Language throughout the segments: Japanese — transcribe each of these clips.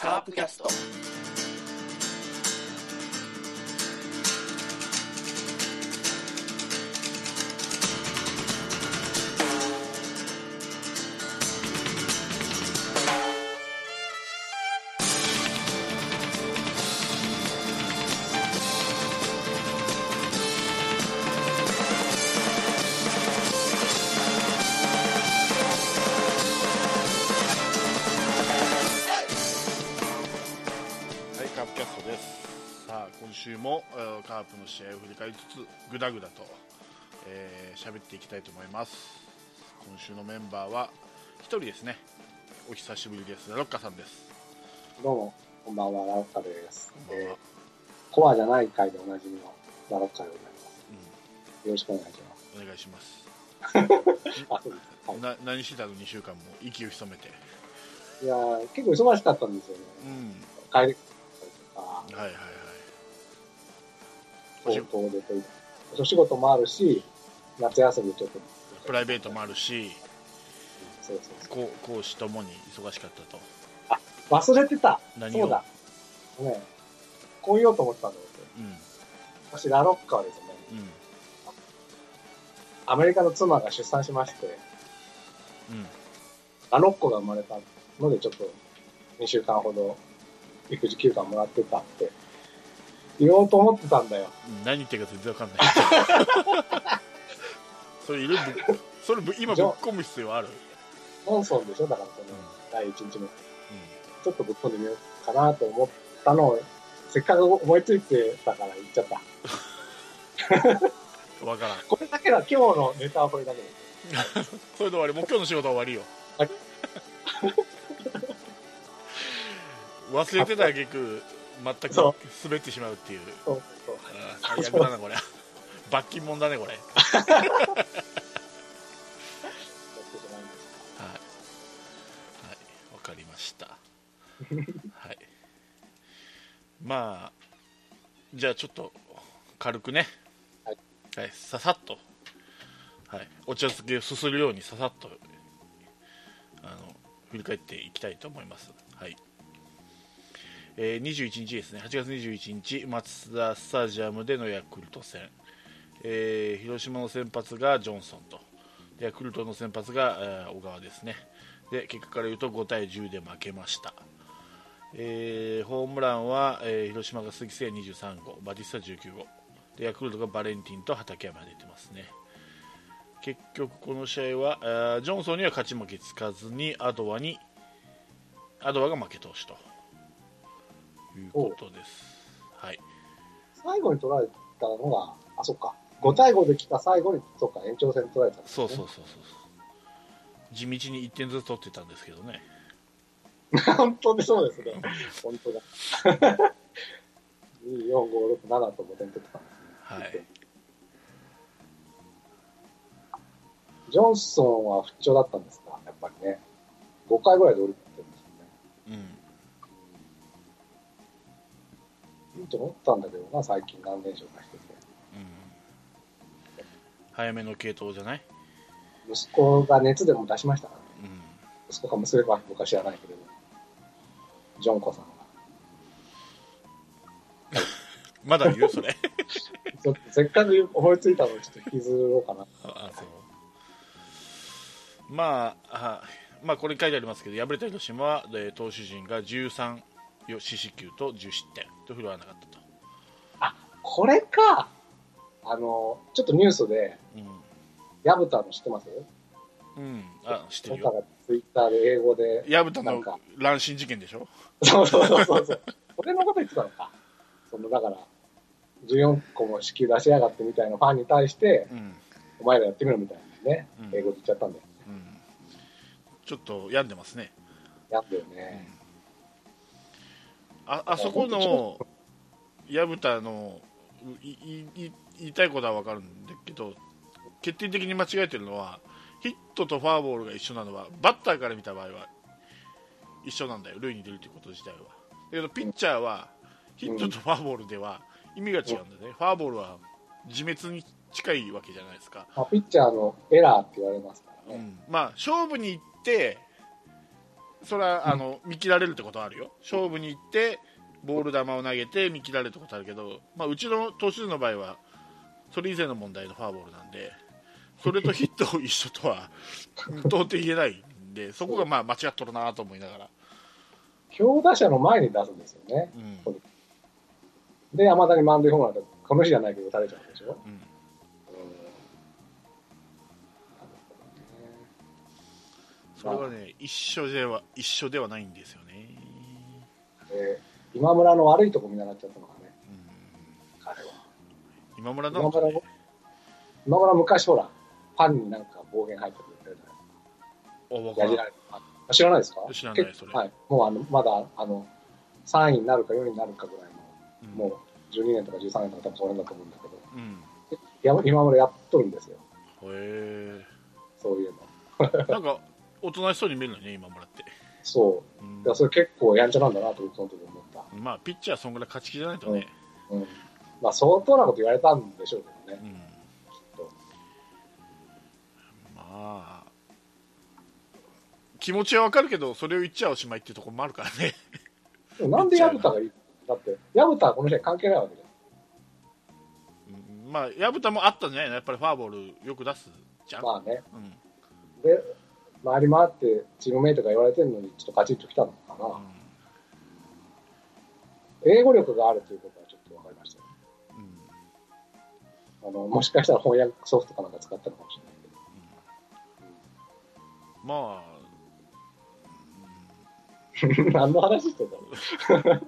カープキャスト。試合を振り返りつつ、ぐだぐだとえー喋、っていきたいと思います。今週のメンバーは一人ですね。お久しぶりです。ロッカさんです。どうも、こんばんは、ラロッカです。こんばんはえーコアじゃない回でおなじみのラロッカでございます。よろしくお願いします。うん、お願いします。あ、そうです。はい、な何してたの？2週間も息を潜めて。いやー結構忙しかったんですよね。うん。帰りとか、はいはいでとお仕事もあるし、夏休みちょっと。プライベートもあるし、そうそうそう。講講師ともに忙しかったと。忘れてたそうだ。ねこう言おうと思ってたんだけど、うん。私、ラロッカはですね、うん。アメリカの妻が出産しまして、うん。ラロッコが生まれたので、ちょっと2週間ほど育児休暇もらってたって言おうと思ってたんだよ。うん何言ってるか全然わかんない。それいるぶそれぶ今ぶっ込む必要ある？モンソンでしょだからそのうん第1日目。うちょっとぶっ込んでみようかなと思ったのを、せっかく思いついてたから言っちゃった。ん。わからん。これだけだ、今日のネタはこれだけです。それで終わり。もう今日の仕事は終わりよはい。忘れてた挙句全く滑ってしまうっていう。そうそう。最悪だな、これ。罰金もんだね、これ。はい。はい。わかりました。はい。まあ、じゃあちょっと軽くね。はい。はい、ささっと。はい。お茶漬けをすするようにささっと、あの、振り返っていきたいと思います。えー21日ですね、8月21日、マツダスタジアムでのヤクルト戦、えー広島の先発がジョンソンと、ヤクルトの先発が、えー小川ですね、で結果から言うと5対10で負けました、えーホームランは、えー広島が鈴木誠也23号、バティスタ19号、でヤクルトがバレンティンと畠山が出てますね。結局この試合は、えージョンソンには勝ち負けつかずにアドワにアドワが負け投手と。いうことです。はい。た。最後に取られたのが、あ、そっか。5対5で来た最後に、そっか、延長戦取られたんですね、そうそうそうそう。地道に1点ずつ取ってたんですけどね。本当にそうですね。本当だ。2、4、5、6、7と5点取ってたんですね。はい。ジョンソンは不調だったんですか？やっぱりね。5回ぐらいで降りてと思ったんだけどな、最近何連勝かしてて。うん。早めの系統じゃない？息子が熱でも出しましたからね。うん。息子か娘か僕は知らないけれど。ジョンコさんが。まだ言うそれ。ちょっとせっかく思いついたのをちょっと引きずろうかな。ああそうまああまあこれ書いてありますけど敗れた広島は、えー投手陣が13よ四死球と10失点と振るわなかったと、これか。あの、ちょっとニュースで、ヤブタの知ってます？うん、うん、あ知ってるよ。ツイッターで英語で。薮田のなんか。乱心事件でしょ？そうそうそうそう。そう。俺のこと言ってたのか。その、だから、14個も支給出しやがってみたいなファンに対して、うん、お前らやってみろみたいなね、うん。英語で言っちゃったんだよ。うん、ちょっと病んでますね。やったよね。ああそこの薮田のいいい言いたいことは分かるんだけど決定的に間違えてるのはヒットとフォアボールが一緒なのはバッターから見た場合は一緒なんだよ塁に出るということ自体は。だけどピッチャーはヒットとフォアボールでは意味が違うんだよね、フォアボールは自滅に近いわけじゃないですか、まあ、ピッチャーのエラーって言われますからね。うん、まあ勝負に行ってそれはあの見切られるってことはあるよ。勝負に行ってボール球を投げて見切られるってことあるけど、まあ、うちの投手陣の場合はそれ以前の問題のフォアボールなんでそれとヒット一緒とは 到底言えないんでそこがまあ間違っとるなと思いながら、強打者の前に出すんですよね。うん。で、山田に満塁ホームランで、この日じゃないけど打たれちゃうんでしょ？うん、それはね一緒では一緒ではないんですよね、ほどね。で今村の悪いとこ見習っちゃったのがね、うん、彼は。今村なの？今村、今村昔ほら、ファンになんか暴言入ってくれてる。じゃないお分か知らないですか？知らない結それ。はい。もうあの、まだ、あの、3位になるか4位になるかぐらいの、うん。もう12年とか13年とか多分その辺だと思うんだけど、うん。や今村やっとるんですよ。へそういうの。えなんかおとなしそうに見えるのね今村って、そうう。んだからそれ結構やんちゃなんだなと僕その時思った。まあピッチャーそんぐらい勝ち気じゃないとね、うん。まあ相当なこと言われたんでしょうけどね。うんきっとまあ気持ちはわかるけどそれを言っちゃおしまいっていうところもあるからねでもなんで薮田がいいだって、薮田はこの試合関係ないわけじうんまあ薮田もあったんじゃないの？やっぱりフォアボールよく出すじゃゃん。ん、まあね。うんで、回り回ってチームメイトが言われてるのに、ちょっとカチッときたのかな。英語力があるということはちょっと分かりましたよ。うんあの、もしかしたら翻訳ソフトかなんか使ったのかもしれないけど。まあ 何の話してんだろう。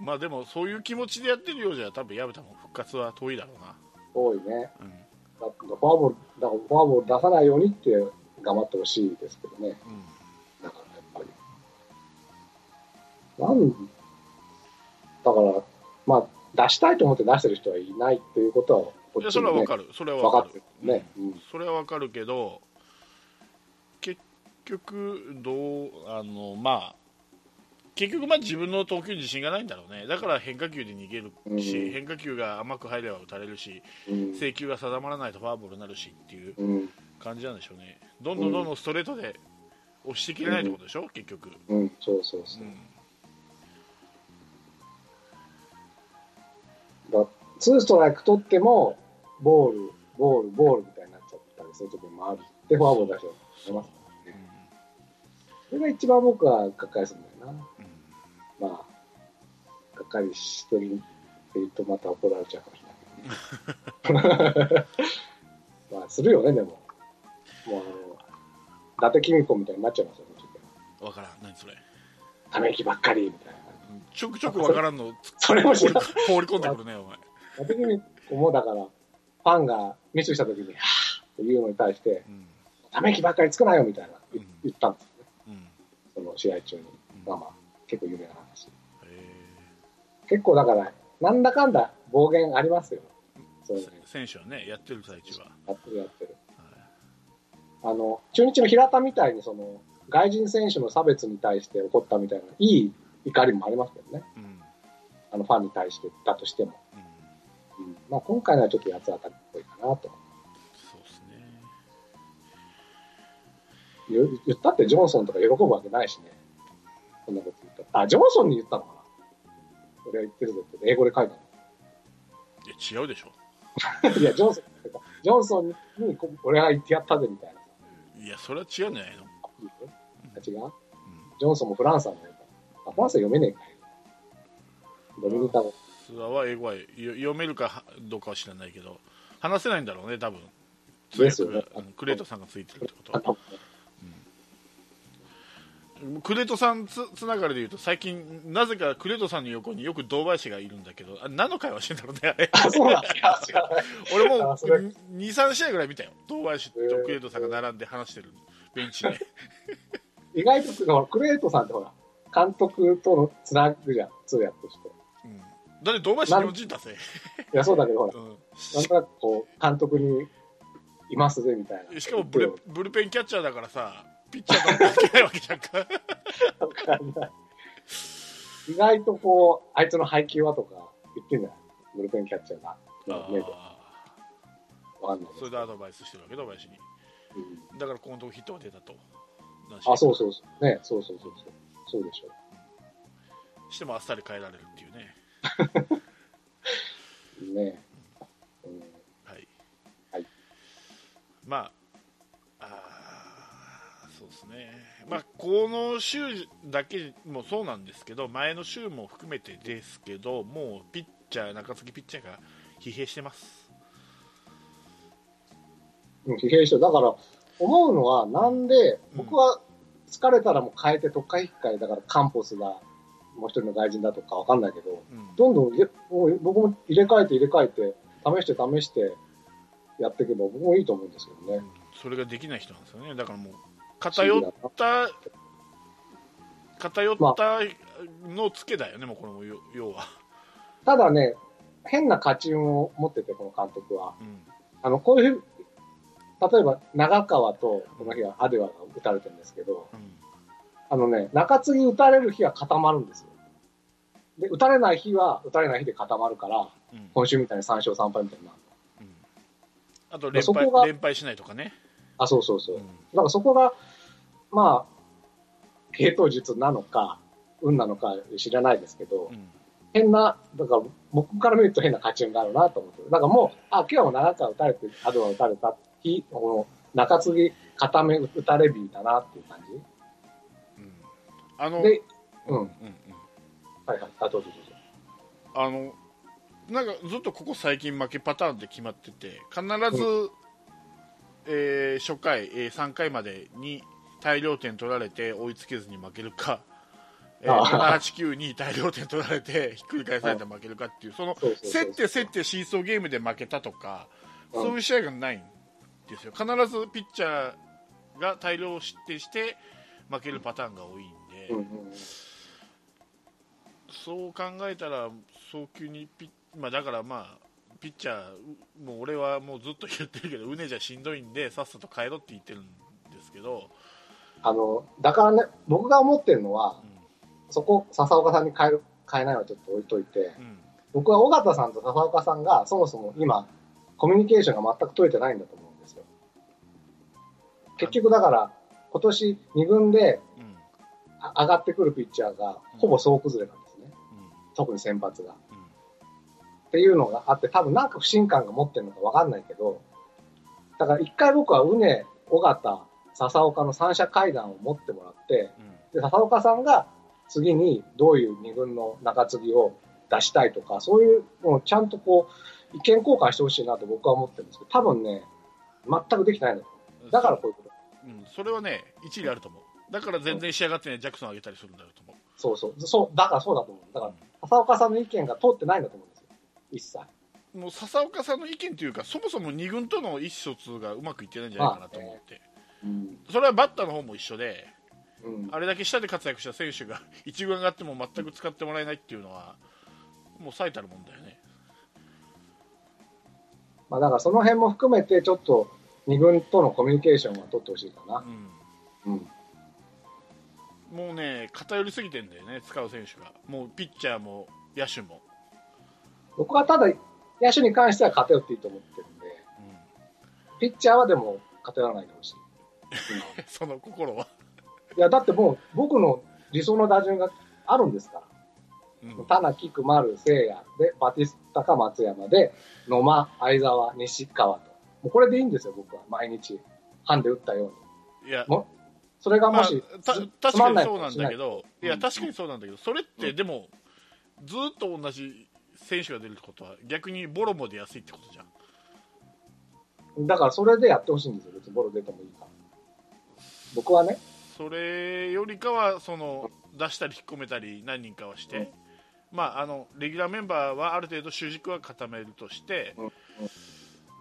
まあでもそういう気持ちでやってるようじゃ多分薮田も復活は遠いだろうな、多いね。うんだフォアボール、だからフォアボール出さないようにって頑張ってほしいですけどね。うんだからやっぱり。なん、だから、まあ、出したいと思って出してる人はいないっていうことは、こいやっちもね、それはわかるそれはわかるるね。うん。それはわかるけど結局どうあのまあ結局まあ自分の投球に自信がないんだろうねだから変化球で逃げるし、うん変化球が甘く入れば打たれるしうん。制球が定まらないとフォアボールになるしっていううん。感じなんでしょうねどんどんどんどんストレートで押してきれないってことでしょ、結局、うん。そうそうそう。うんだツーストライク取っても、ボール、ボール、ボールみたいになっちゃったりする時もある。で、フォアボール出して出ますからね。それが一番僕はがっかりするんだよな。うんまあ、がっかりしてるって言うとまた怒られちゃうかもしれないけどね。まあ、するよね、でも。もう、伊達公子みたいになっちゃいますよね、ちょっわからん何それとため息ばっかりみたいな。ちょくちょくわからんのそれも知放りらん。放り込んでくるねお前伊達公子もだから、ファンがミスした時に、はぁっていうのに対して、うんため息ばっかりつくなよみたいな言うん言ったんですよね。うんその試合中に。うんまあまあ、結構有名な話。へ結構だから、なんだかんだ暴言ありますよ。そう選手はねやってる最中は、やってるやってる。はいあの、中日の平田みたいにその、外人選手の差別に対して起こったみたいな、いい怒りもありますけどね。うんあの、ファンに対してだとしても。うんうん。まあ、今回のはちょっと八つ当たりっぽいかなと。そうですね言言ったってジョンソンとか喜ぶわけないしね。そんなこと言ったら。あ、ジョンソンに言ったのかな俺は言ってるぞって、英語で書いたいや違うでしょの。いや、ジョンソン、ジョンソンにこ俺が言ってやったぜみたいなさ。いやそれは違うんじゃないの、違う？うん。ジョンソンもフランスなんだよ。あ、フランスは読めねえか。よ。ドミニカ語。ツアーは英語はよ読めるかどうかは知らないけど話せないんだろうね多分。通ですよね。クレートさんがついてるってことクレートさんつつながりで言うと最近なぜかクレートさんの横によく堂林がいるんだけどあ何の会話してんだろうねあれ。あ、そうなんですか。俺もあそれ。23試合ぐらい見たよ。堂林とクレートさんが並んで話してるベンチで。意外と、クレートさんってほら、監督とのつなぐじゃん、通訳として。うん。だって堂林日本人だぜ、いや、そうだけど、ほら、うん。なんとなくこう、監督にいますぜ、みたいな。しかもブルブルペンキャッチャーだからさピッチャーとは関係ないわけじゃんかわかんない。意外とこう、あいつの配球はとか言ってんじゃない？ブルペンキャッチャーが。あねわかんないーそれでアドバイスしてるわけ堂林にうんだからこのとこヒットが出たとあ、そうそうそう。ね、そうそうそうそう。そうでしょしてもあっさり変えられるっていうね。う。ね。うん、はい。はいまあ、ね。まあ、この週だけもそうなんですけど、前の週も含めてですけど、もうピッチャー、中継ぎピッチャーが疲弊してます。うん、疲弊してるだから、思うのは、なんで、うん僕は疲れたらもう変えて、特化引っ換え、だからカンポスがもう一人の外人だとかわかんないけど、うんどんどんもう僕も入れ替えて入れ替えて、試して試してやっていけば僕もいいと思うんですけどね。それができない人なんですよね。だからもう、偏った、偏ったのつけだよね、もうこれも要要は。ただね、変な勝ち運を持ってて、この監督は。うんあの、こういう、例えば長川とこの日はアデワが打たれてるんですけど、うんあのね、中継ぎ打たれる日は固まるんですよ。で、打たれない日は打たれない日で固まるから、うん今週みたいに3勝3敗みたいになる。うんあと連敗連敗しないとかね。あ、そうそうそうう。んだからそこが、まあ、系統術なのか、運なのか知らないですけど、うん変な、だから僕から見ると変な勝ち運があるなと思ってる。だからもう、あ、今日はもう長川打たれて、アドバ打たれた日、この中継ぎ固め打たれ日だなっていう感じ。うんあの、で、うん。うんうんはいはい。あ、どうぞどうぞ。あのなんかずっとここ最近負けパターンって決まってて必ず、えー初回、えー3回までに大量点取られて追いつけずに負けるか、えーあ789に大量点取られて ひっくり返されて負けるかっていうその競って競ってシーソーゲームで負けたとかうん。そういう試合がないんですよ。必ずピッチャーが大量失点して負けるパターンが多いんで、うんうんそう考えたら早急にピッ、まあ、だからまあピッチャーもう俺はもうずっと言ってるけどうねじゃしんどいんでさっさと帰ろって言ってるんですけど、あの、だからね、僕が思ってるのは、そこ、笹岡さんに変える、変えないはちょっと置いといて、僕は尾形さんと笹岡さんがそもそも今、コミュニケーションが全く取れてないんだと思うんですよ。結局だから、今年2軍で上がってくるピッチャーがほぼ総崩れなんですね。うん特に先発が。うんっていうのがあって、多分なんか不信感が持ってるのかわかんないけど、だから一回僕はうね、尾形、笹岡の三者会談を持ってもらって、うんで、笹岡さんが次にどういう二軍の中継ぎを出したいとか、そういうのをちゃんとこう、意見交換してほしいなと僕は思ってるんですけど、多分ね、全くできてないんだからこういうこと。うん、それはね一理あると思うだから全然仕上がってないジャクソン上げたりするんだろうと思うそうそう。そう、だからそうだと思う。だから、笹岡さんの意見が通ってないんだと思うんですよ。一切。もう笹岡さんの意見というかそもそも2軍との意思疎通がうまくいってないんじゃないかなと思って、うん。それはバッターの方も一緒でうん。あれだけ下で活躍した選手が 1軍上がっても全く使ってもらえないっていうのはもう最たるもんだよねまあだからその辺も含めて、ちょっと二軍とのコミュニケーションは取ってほしいかな。うんうん。もうね偏りすぎてんだよね使う選手がもうピッチャーも野手も、僕はただ、野手に関しては偏っていいと思ってるんで、うんピッチャーはでも偏らないでほしい。その心は、いや、だってもう僕の理想の打順があるんですから。うん田中、菊丸、聖也で、バティスタか松山で、野間、相沢、西川と。もうこれでいいんですよ、僕は。毎日。ハンで打ったように。いやもそれがまあもし、まんないかにそうなんだけど、いやうん確かにそうなんだけどそれってでもずっと同じ選手が出るってことは逆にボロも出やすいってことじゃんだからそれでやってほしいんですよ、別にボロ出てもいいから。僕はね、それよりかはその出したり引っ込めたり何人かはして、まあ、あのレギュラーメンバーはある程度主軸は固めるとして、うんうん。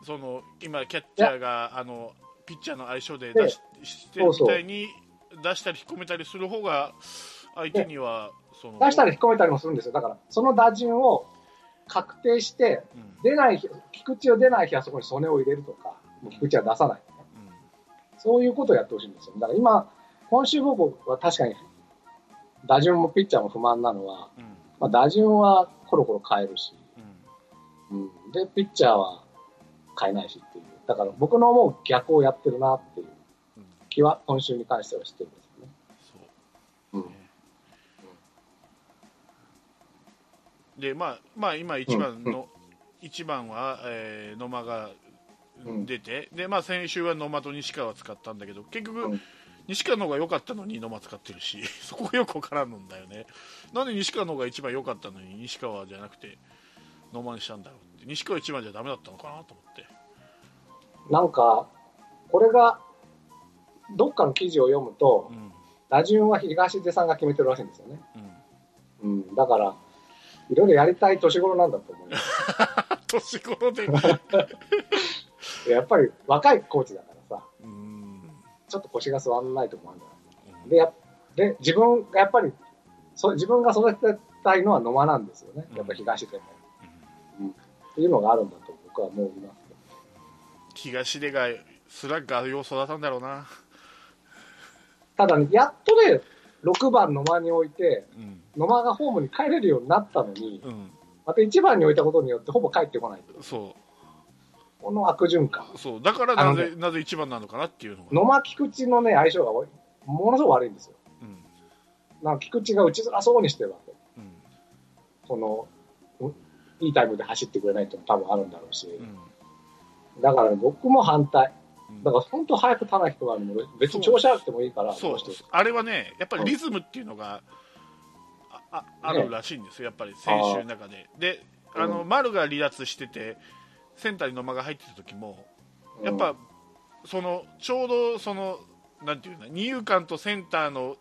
その今、キャッチャーがあのピッチャーの相性で出ししてみたいに出したり引っ込めたりする方が相手にはその出したり引っ込めたりもするんですよ。だから、その打順を確定して、うん。出ない日、菊池を出ない日はそこに曽根を入れるとか、菊池は出さない、ね。そういうことをやってほしいんですよ。だから今、今週僕は確かに、打順もピッチャーも不満なのは、うんうんまあ、打順はコロコロ変えるし、うんうん、で、ピッチャーは変えないしっていう。だから僕の思う逆をやってるなっていううん気は今週に関してはしてるんですよね。そううん。でまあまあ今一番の、一番は、えー野間がうん。出て、でまあ先週は野間と西川使ったんだけど結局、うん。西川の方が良かったのに野間使ってるし そこがよくわからんのだよね。なんで西川の方が一番良かったのに西川じゃなくて野間にしたんだろうって。西川一番じゃダメだったのかなと思って。なんか、これが、どっかの記事を読むとう、ん。打順は東出さんが決めてるらしいんですよね。うん。うん。だから、いろいろやりたい年頃なんだと思います。年頃で やっぱり若いコーチだからさ、うんちょっと腰が座らないと思うんだよ。で、やで、自分がやっぱり、そ自分が育てたいのは野間なんですよね。やっぱ東出も。っていうのがあるんだと僕は思います。東出がスラッガーを育たんだろうなただね、やっとね、6番野間に置いて、うん野間がホームに帰れるようになったのに、うんまた1番に置いたことによってほぼ帰ってこない。そこの悪循環。うそう。だからなぜなぜ一番なのかなっていうのが。野間菊池のね、相性が悪い。ものすごく悪いんですよ。うん。なんか菊池が打ちづらそうにしてるわけ。うん。その、ういいタイムで走ってくれないっていうのも多分あるんだろうし。うん。だから、ね、僕も反対。うん。だから本当早く田中人がも別に調子悪くてもいいから、そう。あれはねやっぱりリズムっていうのがあああるらしいんですよやっぱり選手の中で。であの、うん。丸が離脱しててセンターに野間が入ってた時もやっぱ、そのちょうどそのなんていうの二遊間とセンターの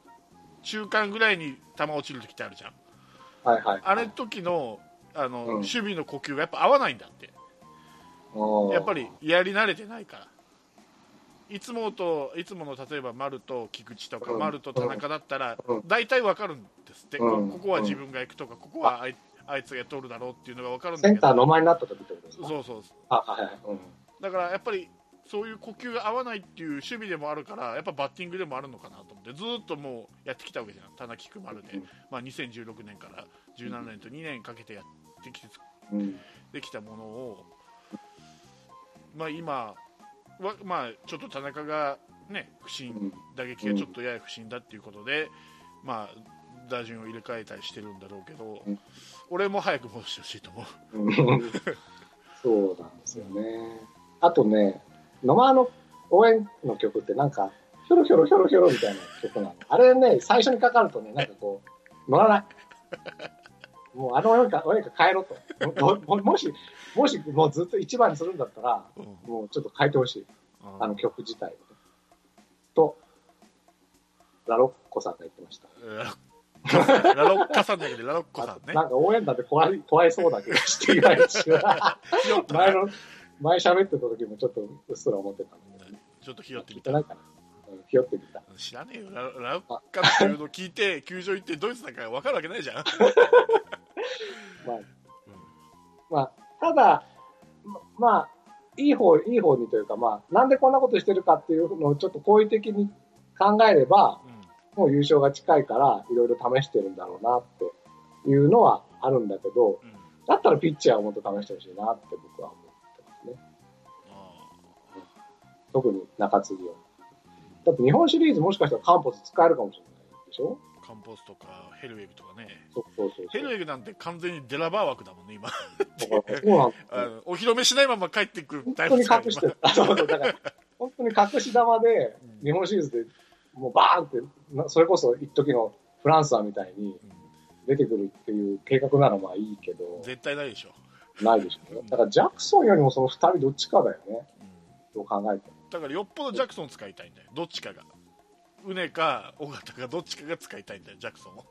中間ぐらいに球落ちる時ってあるじゃん。うんはいはい。あれ時のあの、うん。守備の呼吸がやっぱ合わないんだって。やっぱり、りやり慣れてないから。いつもといつもの例えば丸と菊池とか、うん。丸と田中だったら、うん。大体わかるんですって、ここは自分が行くとか、ここはあいつが取るだろうっていうのがわかるんだけど。センター野間になった時ってことですか？そうそうあ、はいはい。うん。だからやっぱりそういう呼吸が合わないっていう守備でもあるからやっぱバッティングでもあるのかなと思ってずーっともうやってきたわけじゃん田中菊丸で、うん。まあ、2016年から17年と2年かけてやってきてうん。できたものを、まあ、今は、まあ、ちょっと田中が、ね、不う振ん。打撃がちょっとやや不振だっていうことで、まあ、打順を入れ替えたりしてるんだろうけど、うん俺も早く戻してほしいと思う。うんそうなんですよね。あとね、野間の応援の曲ってなんか、ひょろひょろひょろひょろみたいな曲なの。あれね、最初にかかるとね、なんかこう、乗らない。もうあの応援歌、応援歌変えろと。もももし、もしもうずっと一番にするんだったら、うんもうちょっと変えてほしい。あの曲自体。と、ラロッコさんが言ってました。ラロッ カさんだけどラロッコさんね。なんか応援団で怖い怖いそうだけど、していないし。前の、前喋ってた時もちょっとうっすら思ってたんだけどね。ちょっとひよってみたひよってみた。知らねえよララロッカっていうのを聞いて球場行ってドイツなんか分かるわけないじゃん、まあ、まあ、ただ、ままあ、いい方、いい方にというか、まあ、なんでこんなことしてるかっていうのをちょっと好意的に考えれば、うんもう優勝が近いから、いろいろ試してるんだろうなっていうのはあるんだけど、うんだったらピッチャーをもっと試してほしいなって僕は思ってますね。あ特に中継ぎを。だって日本シリーズもしかしたらカンポス使えるかもしれないでしょ？ーカンポスとかヘルウェグとかねそうそうそう。ヘルウェグなんて完全にデラバー枠だもんね今 あのお披露目しないまま帰ってくる本当に隠してる。あそうそうだから、本当に隠し玉で うん、日本シリーズで、もうバーンって、なそれこそ一時のフランスはみたいに今出てくるっていう計画ならまあいいけどうん、絶対ないでしょ、ないでしょうね。だからジャクソンよりもその二人どっちかだよね。うんどう考えても。だからよっぽどジャクソン使いたいんだよどっちかがウネか尾形かどっちかが使いたいんだよジャクソンを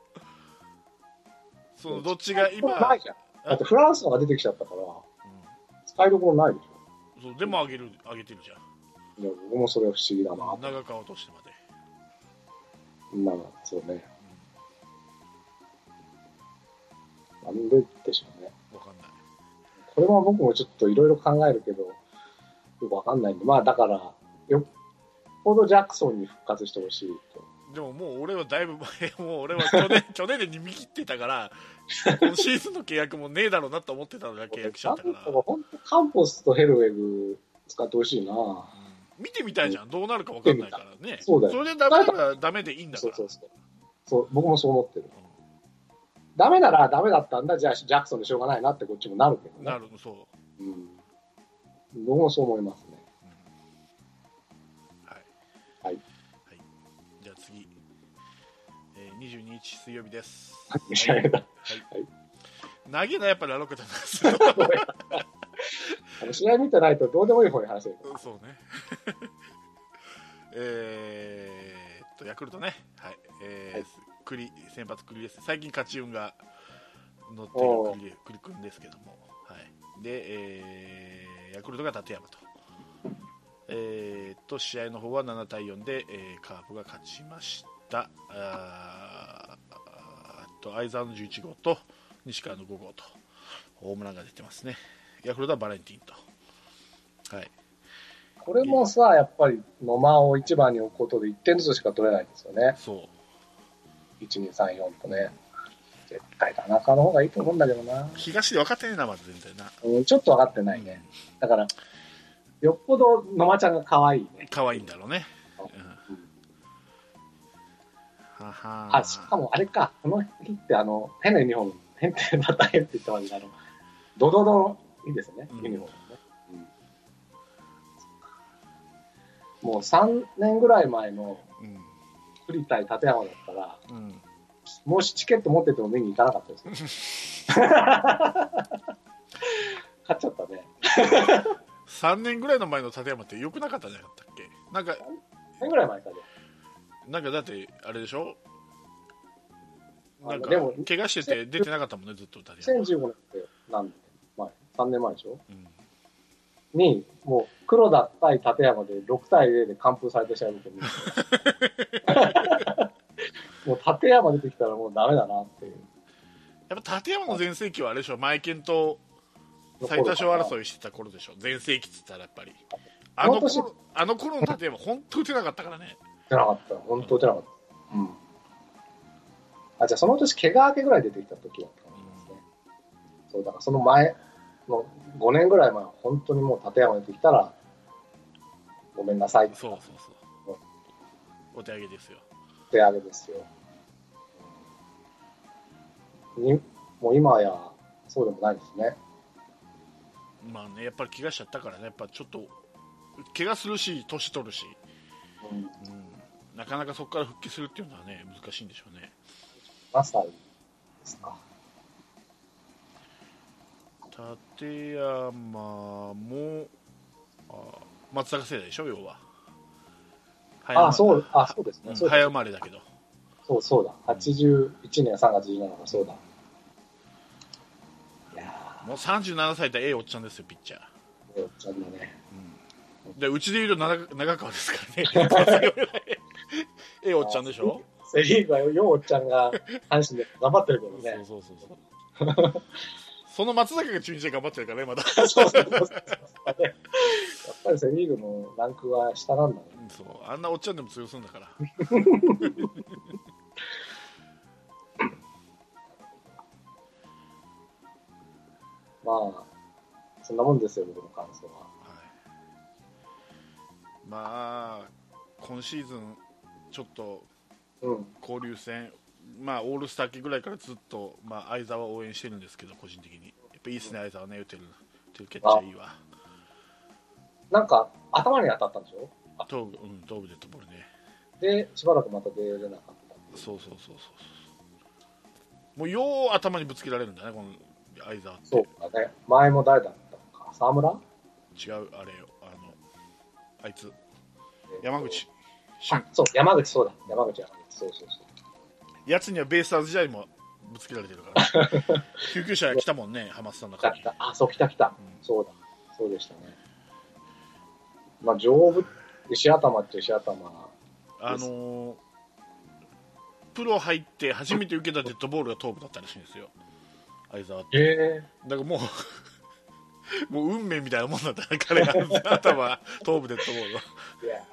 そのどっちが今、ないじゃん。だってフランスのが出てきちゃったから、う使いどころないでしんそうでも上げる上げてるじゃんょ。いや僕もそれは不思議だな。長川落としてまでまあ、そうね。なんででしょうね。分かんないこれは僕もちょっといろいろ考えるけど、よくわかんないんで、まあだから、よっぽどジャクソンに復活してほしいと。でももう俺はだいぶ前もう俺は去年 去年で逃げ切ってたから今シーズンの契約もねえだろうなと思ってたのが契約しちゃったから、本当カンポスとヘルウェグ使ってほしいな。うん見てみたいじゃん、どうなるか分かんないからね。そうだよ。れでダメならダメでいいんだから。そうそうそう。そう、僕もそう思ってる。ダメならダメだったんだ、じゃあジャクソンでしょうがないなってこっちもなるけどね。なるそう、うん。僕もそう思いますね。はい。はい。じゃあ次、えー、22日水曜日です。試合だ。投げなやっぱりラロッカちゃんですよあの試合見てないとどうでもいい方に話せる。そうね。えーっとヤクルトね。はい。えーはい。栗先発栗です最近勝ち運が乗っておー。る栗栗君ですけども。はい。で、えーヤクルトが立山と。えーっと試合の方は7対4で、えーカープが勝ちました。あと相澤の11号と西川の5号とホームランが出てますねヤクルトはバレンティンと。はい。これもさ、やっぱり野間を1番に置くことで1点ずつしか取れないんですよね。そう。1、2、3、4とね。絶対田中の方がいいと思うんだけどな。東で分かってねえなまず全体な。うん、ちょっと分かってないね。だから、よっぽど野間ちゃんが可愛いね。可愛いんだろうね、うん。ははあ、しかもあれか、この日ってあの、変なユニフォーム、変ってまた変って言ったわけで、あの、ドドドのいいですね、うん。ユニフォームね。うん。もう3年ぐらい前のうん。栗対立山だったら、うん。もしチケット持ってても見に行かなかったです。よ。勝っちゃったね。3年ぐらいの前の立山ってよくなかったんじゃなかったっけ？なんか3年ぐらい前かね。なんかだってあれでしょ？なんか怪我してて出てなかったもんねずっと立山、2015年って何年？前 ?3 年前でしょ？うんに、もう黒田対立山で6対0で完封された試合見てみる もう立山出てきたらもうダメだなっていう。やっぱ立山の全盛期はあれでしょ？マイケンと最多勝争いしてた頃でしょ？全盛期っつったらやっぱりあの頃あの頃の立山本当打てなかったからね出なかった。本当出なかった。うん。あ、じゃあその年、怪我明けぐらい出てきた時だったかもしれないですね。そう、だからその前の5年ぐらい前は本当にもう立山出てきたら、ごめんなさいそうそうそうお手上げですよ手上げですよ。にもう今やそうでもないですね。まあねやっぱり怪我しちゃったからねやっぱちょっと怪我するし年取るし、うん。うん、なかなかそこから復帰するっていうのはね難しいんでしょうね何歳ですか。立山もあ松坂世代でしょ要はあ、そう、あ、そうですね。早生まれだけどそうそうだ。81年3月17日そうだ。もう37歳でええおっちゃんですよピッチャーー、おっちゃんのね。でうちでいうと長長川ですからね ええおっちゃんでしょ？セ・リーグはようおっちゃんが阪神で頑張ってるけどね。そうそうそうそうその松坂が中日で頑張ってるからねまだそう そうそうそう。やっぱりセ・リーグのランクは下なんだね。そうあんなおっちゃんでも通用するんだから まあ、そんなもんですよ、僕の感想は。はい、まあ今シーズンちょっとうん。交流戦まあオールスター期ぐらいからずっと、まあ、相澤を応援してるんですけど個人的にやっぱいいですね相澤ね打てる打てるキャッチャーいいわなんか、頭に当たったんでしょ？頭部うん頭部デッドボールねで、しばらくまた出れなかった。そうそうそうそうもうよう頭にぶつけられるんだねこの相澤ってそうだね。前も誰だったのか？沢村？違うあれよあのあいつ山口あ、そう、山口そうだ。山口山口。そうそうそう。やつにはベイスターズ時代もぶつけられてるから 救急車来たもんねハマスさんの中に来た来た。あ、そう、来た来た。うんそうだ。そうでしたね。まあ、丈夫、石頭って石頭。あのープロ入って初めて受けたデッドボールが頭部だったらしいんですよ相澤ってええだからもう もう運命みたいなもんだったね彼が頭頭部デッドボールはいや、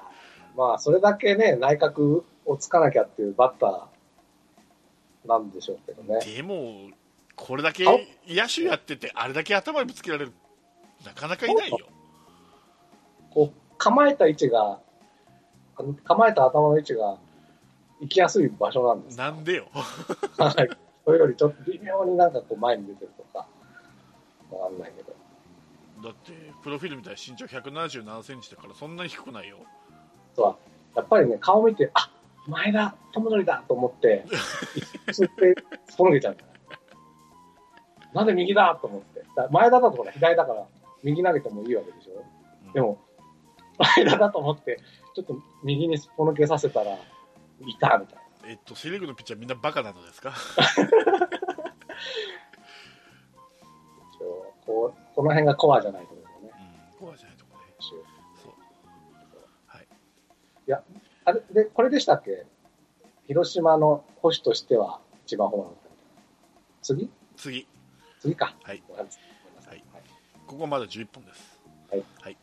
まあ、それだけね、内角をつかなきゃっていうバッターなんでしょうけどね。でもこれだけ顔野手やっててあれだけ頭にぶつけられるなかなかいないよ骨構えた位置が、構えた頭の位置が行きやすい場所なんです。なんでよはい。それよりちょっと微妙になんかこう前に出てるとか、わかんないけど。だってプロフィールみたいに身長1 7 7センチだからそんなに低くないよそうやっぱりね、顔見て、あ前田智則だと思って、一ってすっぽ抜けちゃうん。なんで右だと思って。だ前田だとほら左だから、右投げてもいいわけでしょ。うんでも、前田だと思って、ちょっと右にすっぽ抜けさせたら、いたみたいな。えっとセ・リーグのピッチャーみんなバカなのですか？こうこの辺がコアじゃないと思うよね。うんコアじゃあれで、これでしたっけ？広島の保守としては一番ホームラン。次？次。次か。はい。はい。ここまだ11本です。はい。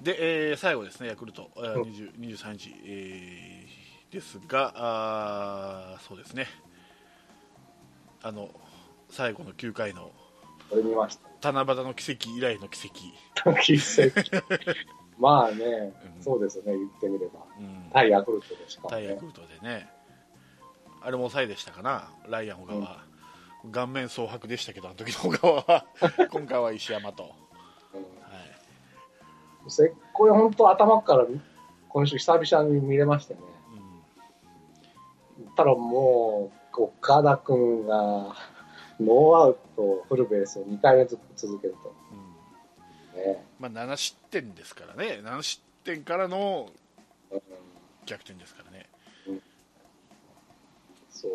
で、えー最後ですねヤクルト、えーうん。20 23日、えーですがあーそうですね。あの最後の9回のこれ見ました。七夕の奇跡以来の奇跡、奇跡まあね、うん。そうですよね、言ってみれば。うん。対ヤクルトでしかもね。対ヤクルトでね。あれも抑えでしたかなライアン小川、顔面蒼白でしたけどあの時の小川は。今回は石山と、せこれ本当頭から今週久々に見れましたよね。うん。たらもう、岡田君がノーアウトフルベースを2回連続続けると。うんねまあ、7失点ですからね。7失点からのうん逆転ですからね。そう。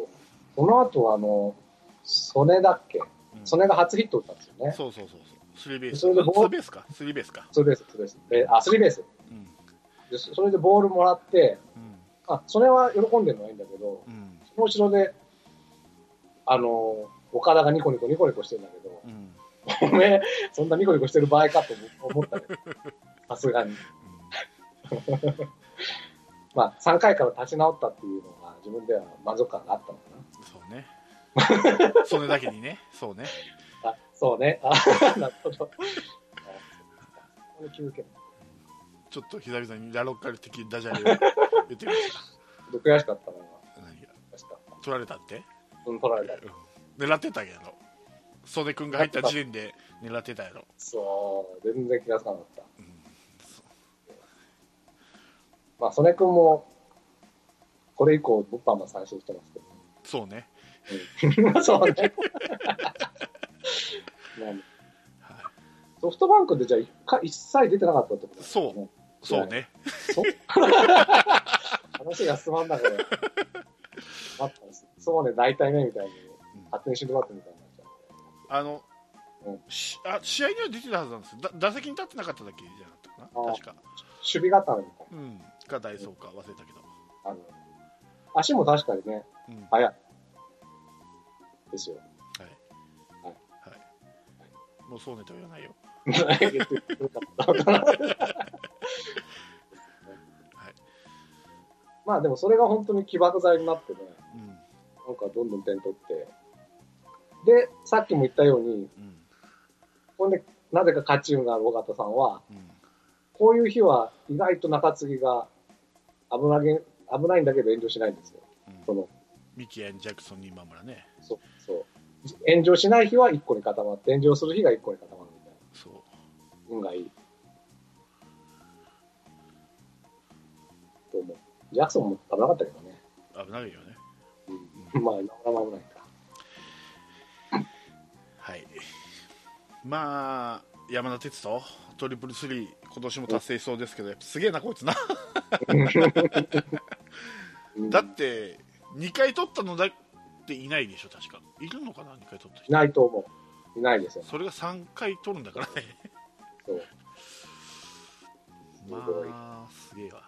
その後、あの、曽根だっけ？うん。曽根が初ヒット打ったんですよね。そうそうそうそう。スリーベース。それでボーあツーベースか。スリーベースか。ツーベース、ツーベース。で、あ、スリーベース。うん。でそれでボールもらって、うん。あ、曽根は喜んでるのはいいんだけど、うん。その後ろで、あの、岡田がニコニコニコニコしてるんだけど、うん おめえ、そんなニコニコしてる場合かと思ったけど、さすがに。まあ、3回から立ち直ったっていうのが自分では満足感があったのかそうね。それだけにね。そうね。な。あ、そうね。あ、なるほど。ちょっと久々にラロッカル的ダジャレを言ってみまし悔しかったな、今。取られたって？うん、取られた。狙ってたやろ曽根君が入った時点で狙ってたやろ、そう、全然気がつかなかった。うん。まあ、曽根君も、これ以降、物販も最初してますけど、そうね、うん、そうね。ソフトバンクでじゃあ一回一切出てなかったってことね。そう。ね。そう。話が進まんだから。そうね、大体ね、みたいに、うん。勝手に死んでもらってみたいあの、うん。しあ試合には出てたはずなんです。だ打席に立ってなかっただけじゃなかったかな。確か、う。守備固めみたいうん、かダイソーか忘れたけど、な。あの、足も確かにね、うん。はい速い。ですよ。はい。はい、もうそうねとは言わないよ、まあでもそれが本当に起爆剤になってね、うん。なんかどんどん点取って。で、さっきも言ったように、うんで、なぜか勝ち運がある尾形さんは、うんこういう日は意外と中継ぎが危なげ危ないんだけど炎上しないんですよ。うんそのミキアン・ジャクソンに今村ねそうそう炎上しない日は1個に固まって、炎上する日が1個に固まるみたいそうな。運がいい。と思う。ジャクソンも危なかったけどね。危ないよねうん、まあ、今村も危ないか。はいまあ山田哲人トリプルスリー今年も達成しそうですけどやっぱすげえなこいつなうん だって2回取ったのだっていないでしょ確かいるのかな2回取ったい人ないと思う。いないですよ。それが3回取るんだからねそう。まあすげえわ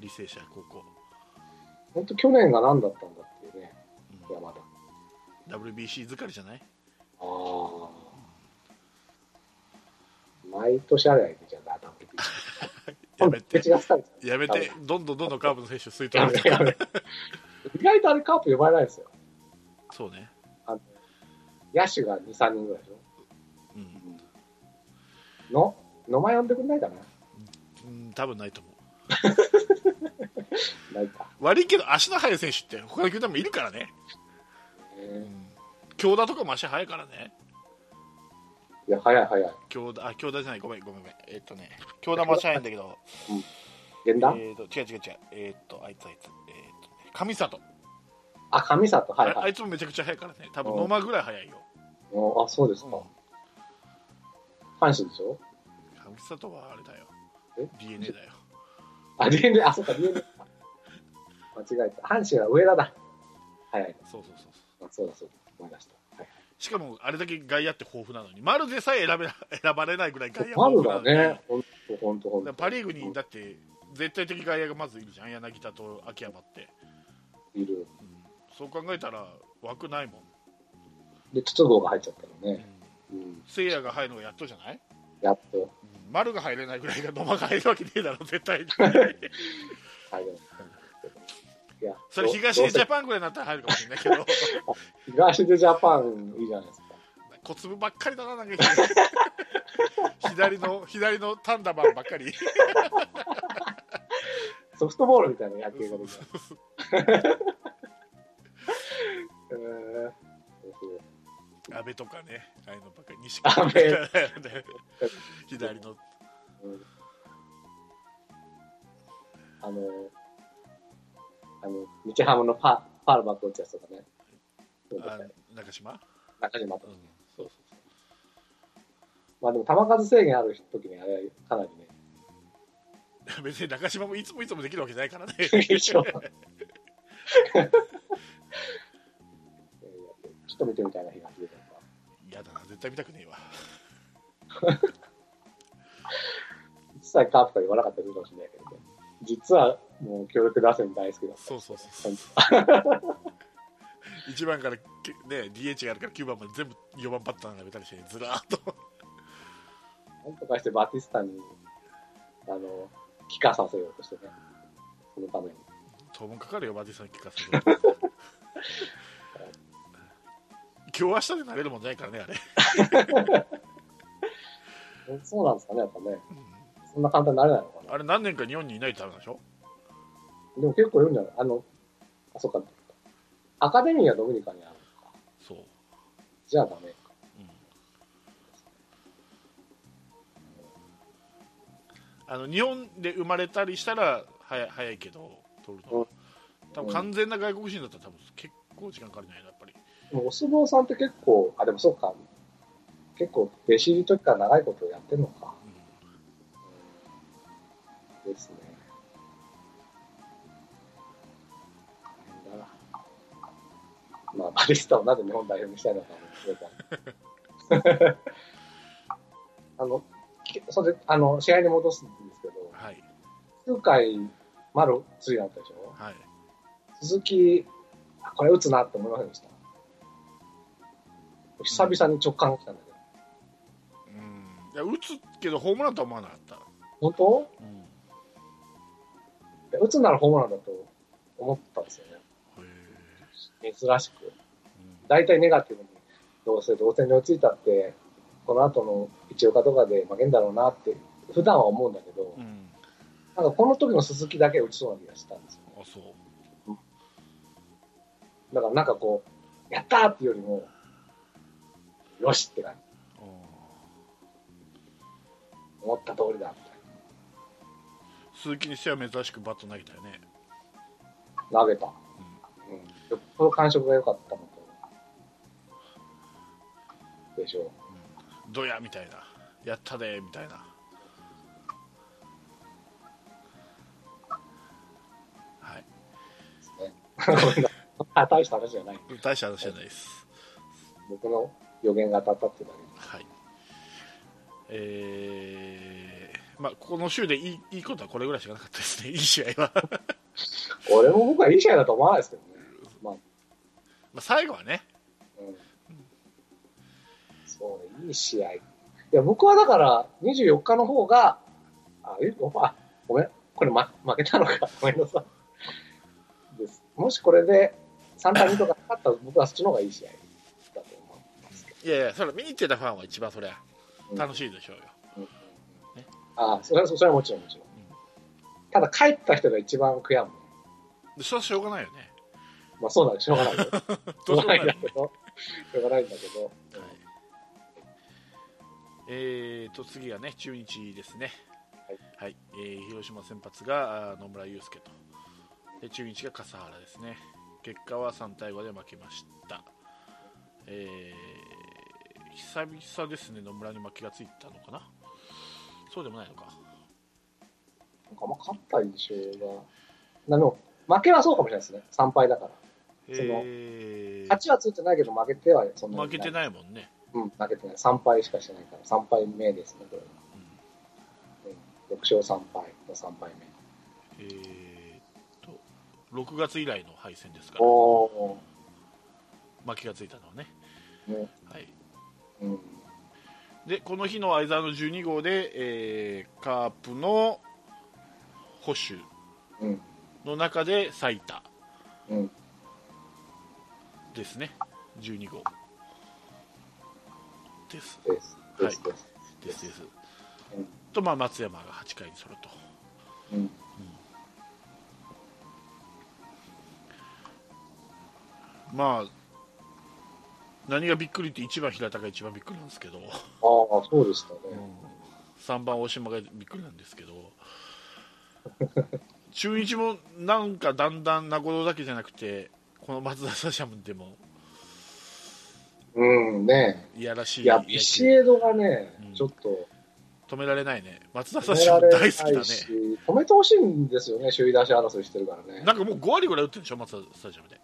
履正社高校、本当去年が何だったんだっていうね、うん山田。WBC 疲れじゃない？毎年あればいいじゃん、WBC。やめて。やめて。どんどんどんどんカーブの選手吸いた取られて。意外とあれカープ呼ばれないですよ。そうね。あの野手が2、3人ぐらいでしょ。うん。の野間呼んでくんないかな。うん多分ないと思う。ないか。悪いけど足の速い選手って他の球団もいるからね。え京田とかも足速いからね。ーいや、早い早い。京田あ京田じゃない。ごめんごめんごめん。えーっとね京田も足速いんだけど。源田、えー、と違う違う違う。えー、っとあいつあいつ。えー、っとね上里、あ、上里、はいああはい。いつもめちゃくちゃ速いからね。多分うん。野間ぐらい速いよ、おあ、そうですうん。か。阪神でしょ？上里はあれだよ。え？DNA だよ。あ、DNA、あ、そっか、DNA か。間違えた。阪神は上田だ。早い。そうそうそうそう。あそうだそうだ。思い出した。はい。しかもあれだけ外野って豊富なのに丸でさえ選べ 選ばれないぐらい外野豊富なのにだね。パ・リーグにだって絶対的外野がまずいるじゃん柳田と秋山って、いる。うんそう考えたら枠ないもん、で、筒香が入っちゃったのうんね。うん。せいやが入るのがやっとじゃない、やっとうん丸が入れないぐらいが野間が入るわけねえだろ絶対に 入る。いや、それ東でジャャパンぐらいになったら入るかもしれないけど。東でジャパンいいじゃないですか。小粒ばっかりだななんか。左の左のタンダマンばっかり。ソフトボールみたいな野球ができた。えーそう阿部とかねああいうのばっかり。西川阿部 左の。うん。あの、あの、日ハムのパパールバック打つやつとかね。あね中島、中島とか。うん、そうそうまあでも球数制限ある時にあれはかなりね。そ う別に中島もいつもいつもできるわけじゃないからね ちょっと見てみたいな東出とか。嫌だな絶対見たくねえわ実際カープとか言わなかったかもしれないけどね。実はもう強力打線大好きだ。そうそうそう1 番から、けね、DH があるから9番まで全部4番バッター並べたりしてずらーっとなんとかしてバティスタに、あの、帰化させようとしてね。そのために。当分かかるよバディさん聞かせる 今日明日でなれるもんじゃないからねあれ、そうなんですかね、やっぱね。うんそんな簡単になれないのかな。あれ何年か日本にいないとダメなんでしょ？でも結構いるんじゃないあの、あ、そっか。アカデミーはドミニカにあるのか。そう、じゃあダメか。うんあの日本で生まれたりしたら早い早いけど取るのは多分完全な外国人だったら多分結構時間かかるんじゃないの？やっぱりでもお相撲さんって結構、あ、でもそうか。結構、弟子入りときから長いことやってんのか。うんですね。まあ、バリスタをなぜ日本代表にしたいのかも含めた。あの、きそれで、あの、試合に戻すんですけど、はい。9回、丸ついだったでしょ？はい。鈴木、あこれ打つなって思いませんでした？久々に直感が来たんだけど。うん。いや打つけどホームランとは思わなかった、本当？うん、打つならホームランだと思ったんですよね。へ珍しく。え大体ネガティブに、どうせ同点に追いついたって、この後の一岡とかで負けんだろうなって、普段は思うんだけどう、ん、なんかこの時の鈴木だけ打ちそうな気がしたんですよ。あそうだからなんかこう、やったーっていうよりも、よしって感じ。あ思った通りだ、みたいー鈴木にしては珍しくバット投げたよね、な。投げた。うん。よっぽど感触が良かったのと。でしょう。うん、ドヤみたいなやったでみたいなはい あ大した話じゃない。大した話じゃないです僕の予言が当たったってだけはいえー、まあこの週でいいいいことはこれぐらいしかなかったですねいい試合は、俺も僕はいい試合だと思わないですけどね。まあ、まあ最後はねうん。そうね、いい試合。いや、僕はだから、24日の方が、あ、え、ごあ、ごめん。これ、ま、負けたのか。ごめんなさい。です。もしこれで、3対2とか勝ったら、僕はそっちの方がいい試合だと思いますけど。いやいやそれ見に行ってたファンは一番そりゃうん楽しいでしょうよ、うんね、ああ、それは、それはもちろんもちろん。ただ帰った人が一番悔やむ。でそれはしょうがないよねまあそうなんでしょう。がないよ。しょうがない。んだけど、しょうがないんだけど。はい。えー、と次がね中日ですね、はい。えー広島先発が野村祐介と。で中日が笠原ですね。結果は3対5で負けました、えー久々ですね野村に負けがついたのかな。そうでもないのか。なんかあんま勝った印象が。なでも、負けはそうかもしれないですね。3敗だから。そのえー勝ちはついてないけど負けてはそんなに負けてないもんね、うん、負けてない。3敗しかしてないから、3敗目ですね、これは。うん、6勝3敗の3敗えー、と6月以来の敗戦ですか目。らお負けがついたのはね、ー、ね、はい、うん。でこの日の相沢の12号で、えーカープの保守うん。の中で最多うん。ですね12号ですです。です。です。ですですうんと、まあ、松山が8回にソロとうん。まあ何がびっくりって1番平田が一番びっくりなんですけど、ああ、そうでしたね。3番大島がびっくりなんですけど 中日もなんかだんだん名古だけじゃなくてこの松田スタジアムでも。うん、ね。いやらしい。いや、ビシエドがねうん、ちょっと、止められないね。松田ス止タジアム大好きだね。し、止めてほしいんですよね、首位打者争いしてるからね。なんかもう5割ぐらい打ってるでしょ松田スタジアムで、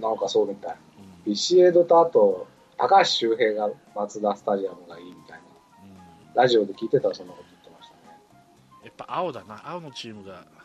なんかそうみたい。うん。ビシエドとあと、高橋周平が松田スタジアムがいいみたいな。うん。ラジオで聞いてたらそんなこと言ってましたね。やっぱ青だな。青のチームが